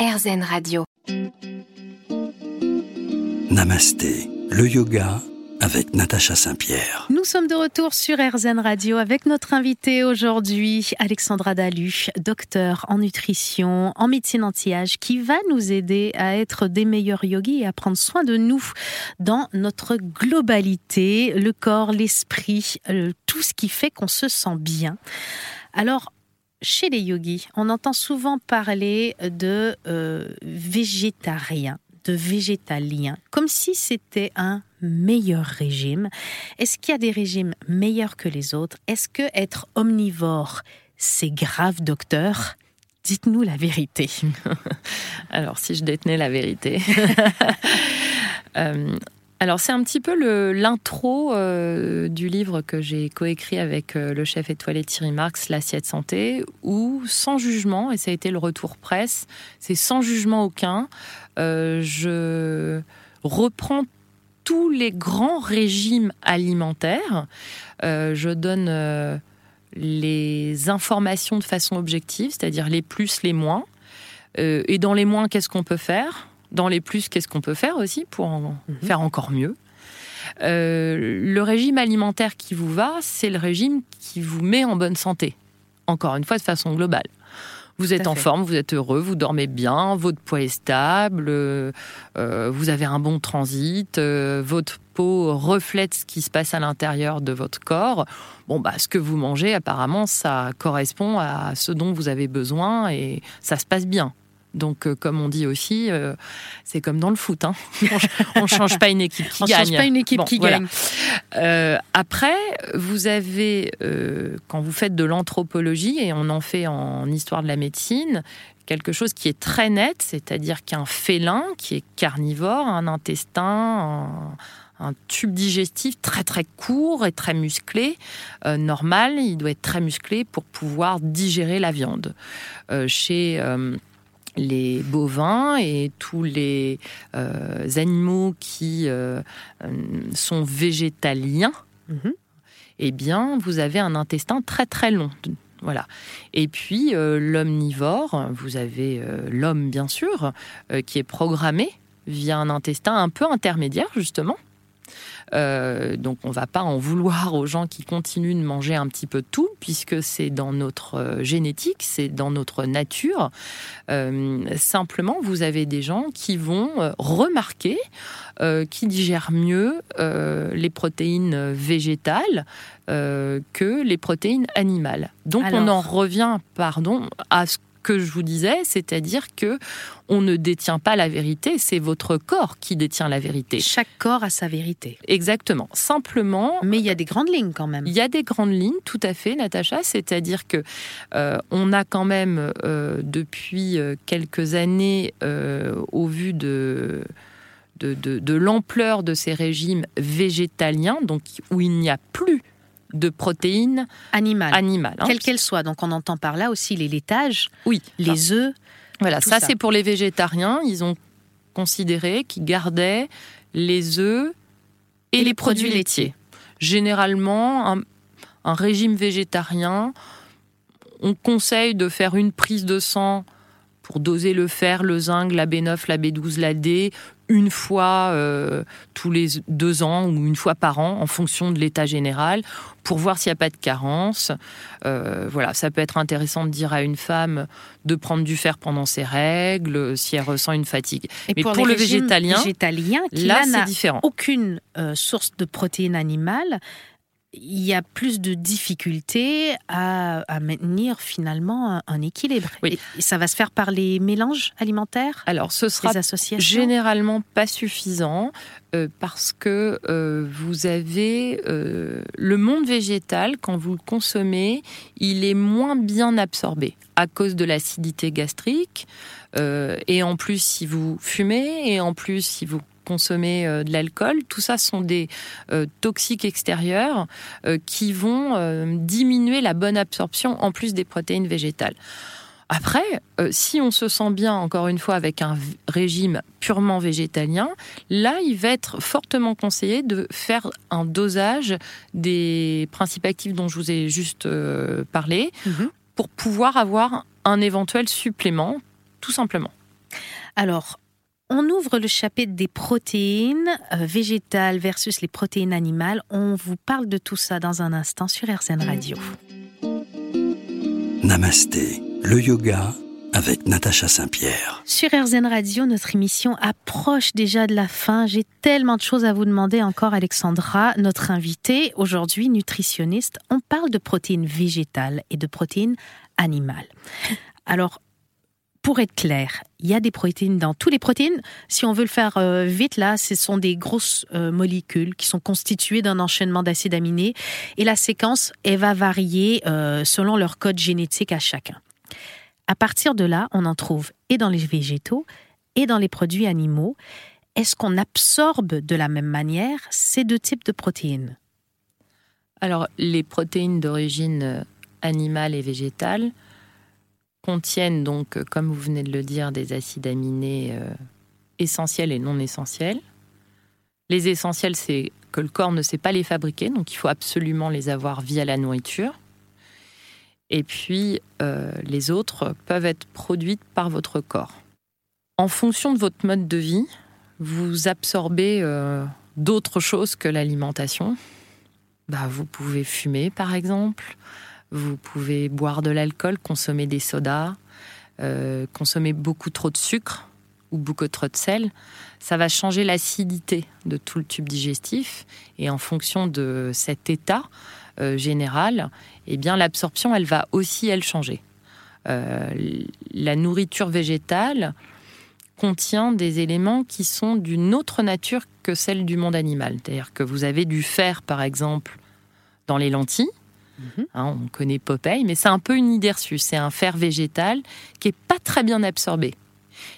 RZN Radio. Namasté, le yoga avec Natacha Saint-Pierre. Nous sommes de retour sur RZN Radio avec notre invité aujourd'hui, Alexandra Dalu, docteur en nutrition, en médecine anti-âge, qui va nous aider à être des meilleurs yogis et à prendre soin de nous dans notre globalité, le corps, l'esprit, euh, tout ce qui fait qu'on se sent bien. Alors, chez les yogis, on entend souvent parler de euh, végétariens, de végétaliens, comme si c'était un meilleur régime. Est-ce qu'il y a des régimes meilleurs que les autres? Est-ce que être omnivore, c'est grave, docteur? Dites-nous la vérité. Alors, si je détenais la vérité. Euh, alors, c'est un petit peu l'intro euh, du livre que j'ai coécrit avec euh, le chef étoilé Thierry Marx, L'assiette santé, où, sans jugement, et ça a été le retour presse, c'est sans jugement aucun, je reprends tous les grands régimes alimentaires. je donne les informations de façon objective, c'est-à-dire les plus, les moins. et dans les moins, qu'est-ce qu'on peut faire? Dans les plus, qu'est-ce qu'on peut faire aussi pour en mhm. faire encore mieux euh, Le régime alimentaire qui vous va, c'est le régime qui vous met en bonne santé. Encore une fois, de façon globale. Vous êtes en forme, vous êtes heureux, vous dormez bien, votre poids est stable, euh, euh, vous avez un bon transit, votre peau reflète ce qui se passe à l'intérieur de votre corps. Bon, bah, ce que vous mangez, apparemment, ça correspond à ce dont vous avez besoin et ça se passe bien. Donc, euh, comme on dit aussi, euh, c'est comme dans le foot. Hein. On ne change pas une équipe qui gagne. On change pas une équipe qui gagne. Euh, après, vous avez, quand vous faites de l'anthropologie, et on en fait en histoire de la médecine, quelque chose qui est très net, c'est-à-dire qu'un félin qui est carnivore, un intestin, un, tube digestif très très court et très musclé, normal, il doit être très musclé pour pouvoir digérer la viande. chez les bovins et tous les euh, animaux qui euh, sont végétaliens, mhm. eh bien, vous avez un intestin très très long. Voilà. Et puis euh, l'omnivore, vous avez l'homme bien sûr, qui est programmé via un intestin un peu intermédiaire justement, euh, donc on va pas en vouloir aux gens qui continuent de manger un petit peu tout, puisque c'est dans notre euh, génétique, c'est dans notre nature. Euh, simplement, vous avez des gens qui vont remarquer qui digèrent mieux les protéines végétales que les protéines animales. Donc on en revient, pardon, à ce que je vous disais, c'est-à-dire que on ne détient pas la vérité, c'est votre corps qui détient la vérité. Chaque corps a sa vérité. Exactement. Simplement. Mais il y a des grandes lignes quand même. Il y a des grandes lignes, tout à fait, Natacha. C'est-à-dire que euh, on a quand même euh, depuis euh, quelques années, au vu de de, de l'ampleur de ces régimes végétaliens, donc où il n'y a plus de protéines animales, animales hein. quelles qu'elles soient. Donc on entend par là aussi les laitages, oui, les œufs. Voilà, ça, c'est pour les végétariens. Ils ont considéré qu'ils gardaient les œufs et, les, produits, laitiers. Généralement, un, un, régime végétarien, on conseille de faire une prise de sang pour doser le fer, le zinc, la B9, la B12, la D, une fois euh, tous les deux ans ou une fois par an en fonction de l'état général pour voir s'il n'y a pas de carence. Euh, voilà, ça peut être intéressant de dire à une femme de prendre du fer pendant ses règles si elle ressent une fatigue. Et Mais pour, le végétalien, végétalien qui là, c'est différent. Aucune euh, source de protéines animales il y a plus de difficultés à, maintenir finalement un, équilibre. Et ça va se faire par les mélanges alimentaires Alors, ce sera généralement pas suffisant euh, parce que euh, vous avez euh, le monde végétal, quand vous le consommez, il est moins bien absorbé à cause de l'acidité gastrique. et en plus, si vous fumez, et en plus, si vous consommer euh, de l'alcool. Tout ça sont des euh, toxiques extérieurs euh, qui vont diminuer la bonne absorption en plus des protéines végétales. Après, si on se sent bien, encore une fois, avec un régime purement végétalien, là, il va être fortement conseillé de faire un dosage des principes actifs dont je vous ai juste parlé, mhm. pour pouvoir avoir un éventuel supplément, tout simplement. Alors, on ouvre le chapitre des protéines euh, végétales versus les protéines animales. On vous parle de tout ça dans un instant sur RZN Radio. Namasté, le yoga avec Natacha Saint-Pierre. Sur RZN Radio, notre émission approche déjà de la fin. J'ai tellement de choses à vous demander encore, Alexandra, notre invitée aujourd'hui, nutritionniste. On parle de protéines végétales et de protéines animales. Alors, pour être clair, il y a des protéines dans toutes les protéines. Si on veut le faire euh, vite, là, ce sont des grosses euh, molécules qui sont constituées d'un enchaînement d'acides aminés. Et la séquence, elle va varier euh, selon leur code génétique à chacun. À partir de là, on en trouve et dans les végétaux et dans les produits animaux. Est-ce qu'on absorbe de la même manière ces deux types de protéines? Alors, les protéines d'origine animale et végétale contiennent donc, comme vous venez de le dire, des acides aminés euh, essentiels et non essentiels. Les essentiels, c'est que le corps ne sait pas les fabriquer, donc il faut absolument les avoir via la nourriture. Et puis, euh, les autres peuvent être produites par votre corps. En fonction de votre mode de vie, vous absorbez euh, d'autres choses que l'alimentation. Bah, vous pouvez fumer, par exemple. Vous pouvez boire de l'alcool, consommer des sodas, euh, consommer beaucoup trop de sucre ou beaucoup trop de sel. Ça va changer l'acidité de tout le tube digestif. Et en fonction de cet état, euh, générale, eh bien l'absorption, elle va aussi elle changer. Euh, la nourriture végétale contient des éléments qui sont d'une autre nature que celle du monde animal. C'est-à-dire que vous avez du fer, par exemple, dans les lentilles. Mhm. Hein, on connaît Popeye, mais c'est un peu une idée reçue. C'est un fer végétal qui est pas très bien absorbé.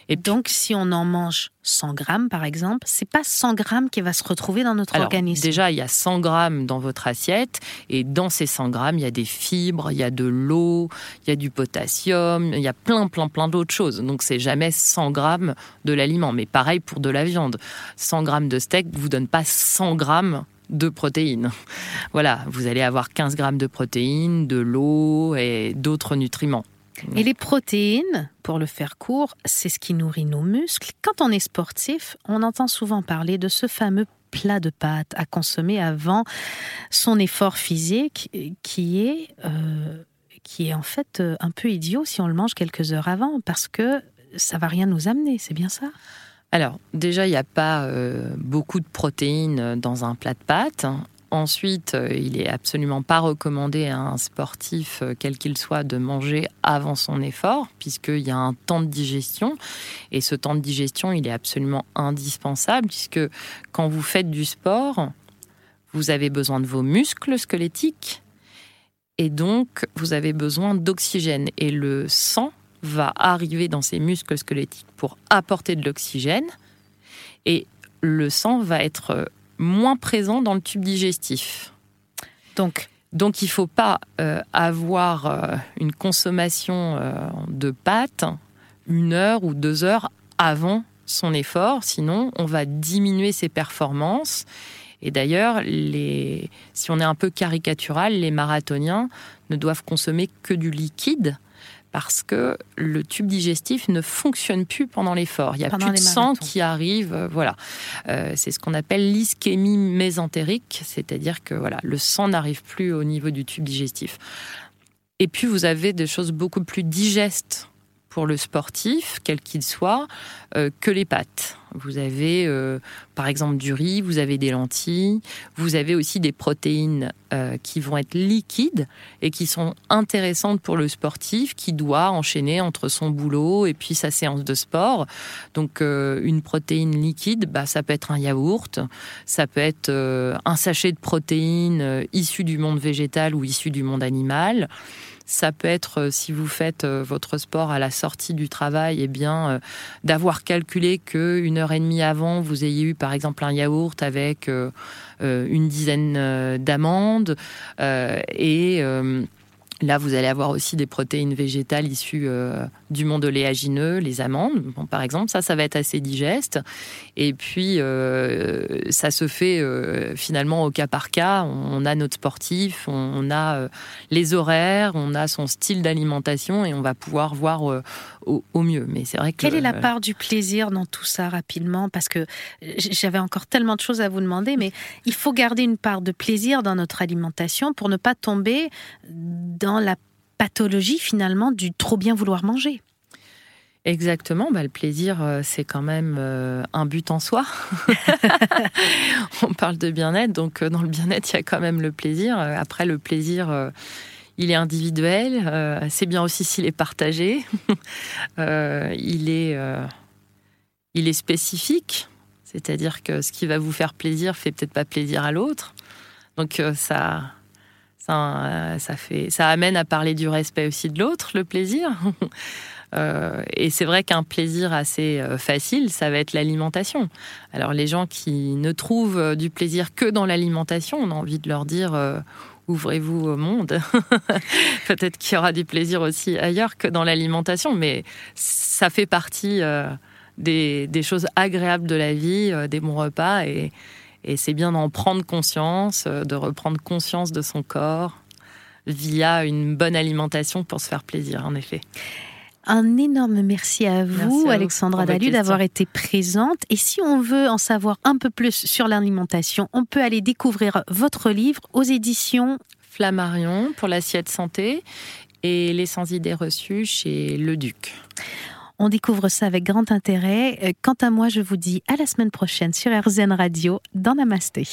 Et donc, si on en mange 100 grammes, par exemple, c'est pas 100 grammes qui va se retrouver dans notre organisme. Déjà, il y a 100 grammes dans votre assiette, et dans ces 100 grammes, il y a des fibres, il y a de l'eau, il y a du potassium, il y a plein, plein, plein d'autres choses. Donc, c'est jamais 100 grammes de l'aliment. Mais pareil pour de la viande. 100 grammes de steak vous donne pas 100 grammes de protéines. Voilà, vous allez avoir 15 grammes de protéines, de l'eau et d'autres nutriments. Et les protéines, pour le faire court, c'est ce qui nourrit nos muscles. Quand on est sportif, on entend souvent parler de ce fameux plat de pâtes à consommer avant son effort physique qui est, euh, qui est en fait euh, un peu idiot si on le mange quelques heures avant parce que ça va rien nous amener, c'est bien ça? Alors, déjà, il n'y a pas euh, beaucoup de protéines dans un plat de pâtes. Ensuite, euh, il est absolument pas recommandé à un sportif, euh, quel qu'il soit, de manger avant son effort, puisqu'il y a un temps de digestion. Et ce temps de digestion, il est absolument indispensable, puisque quand vous faites du sport, vous avez besoin de vos muscles squelettiques. Et donc, vous avez besoin d'oxygène. Et le sang va arriver dans ces muscles squelettiques pour apporter de l'oxygène. Et le sang va être moins présent dans le tube digestif. Donc, donc il ne faut pas euh, avoir euh, une consommation euh, de pâtes une heure ou deux heures avant son effort, sinon on va diminuer ses performances. Et d'ailleurs, si on est un peu caricatural, les marathoniens ne doivent consommer que du liquide parce que le tube digestif ne fonctionne plus pendant l'effort. Il n'y a plus de sang qui arrive. Euh, voilà, euh, c'est ce qu'on appelle l'ischémie mésentérique, c'est-à-dire que voilà, le sang n'arrive plus au niveau du tube digestif. Et puis vous avez des choses beaucoup plus digestes pour le sportif, quel qu'il soit, euh, que les pâtes. Vous avez euh, par exemple du riz, vous avez des lentilles, vous avez aussi des protéines euh, qui vont être liquides et qui sont intéressantes pour le sportif qui doit enchaîner entre son boulot et puis sa séance de sport. Donc une protéine liquide, bah, ça peut être un yaourt, ça peut être un sachet de protéines issues du monde végétal ou issues du monde animal. Ça peut être, euh, si vous faites euh, votre sport à la sortie du travail, eh bien, euh, d'avoir calculé que une heure et demie avant, vous ayez eu par exemple un yaourt avec une dizaine d'amandes et Là, vous allez avoir aussi des protéines végétales issues euh, du monde oléagineux, les amandes, par exemple. Ça, ça va être assez digeste. Et puis, euh, ça se fait euh, finalement au cas par cas. On a notre sportif, on, a les horaires, on a son style d'alimentation et on va pouvoir voir au, mieux. Mais c'est vrai que quelle est la part du plaisir dans tout ça rapidement? Parce que j'avais encore tellement de choses à vous demander, mais il faut garder une part de plaisir dans notre alimentation pour ne pas tomber dans la pathologie finalement du trop bien vouloir manger. Exactement, bah, le plaisir, euh, c'est quand même euh, un but en soi. On parle de bien-être, donc euh, dans le bien-être, il y a quand même le plaisir. Après, le plaisir, il est individuel, c'est bien aussi s'il est partagé, il, est, il est spécifique, c'est-à-dire que ce qui va vous faire plaisir fait peut-être pas plaisir à l'autre. Donc ça, ça, ça, fait, ça amène à parler du respect aussi de l'autre, le plaisir. Euh, et c'est vrai qu'un plaisir assez euh, facile, ça va être l'alimentation. Alors les gens qui ne trouvent euh, du plaisir que dans l'alimentation, on a envie de leur dire ouvrez-vous au monde. Peut-être qu'il y aura du plaisir aussi ailleurs que dans l'alimentation, mais ça fait partie des, des, choses agréables de la vie, des bons repas et et c'est bien d'en prendre conscience, euh, de reprendre conscience de son corps via une bonne alimentation pour se faire plaisir, en effet. Un énorme merci à vous, Alexandra Dalu, d'avoir été présente. Et si on veut en savoir un peu plus sur l'alimentation, on peut aller découvrir votre livre aux éditions Flammarion pour l'assiette santé et les sans idées reçues chez Le Duc. On découvre ça avec grand intérêt. Euh, quant à moi, je vous dis à la semaine prochaine sur RZN Radio dans Namasté.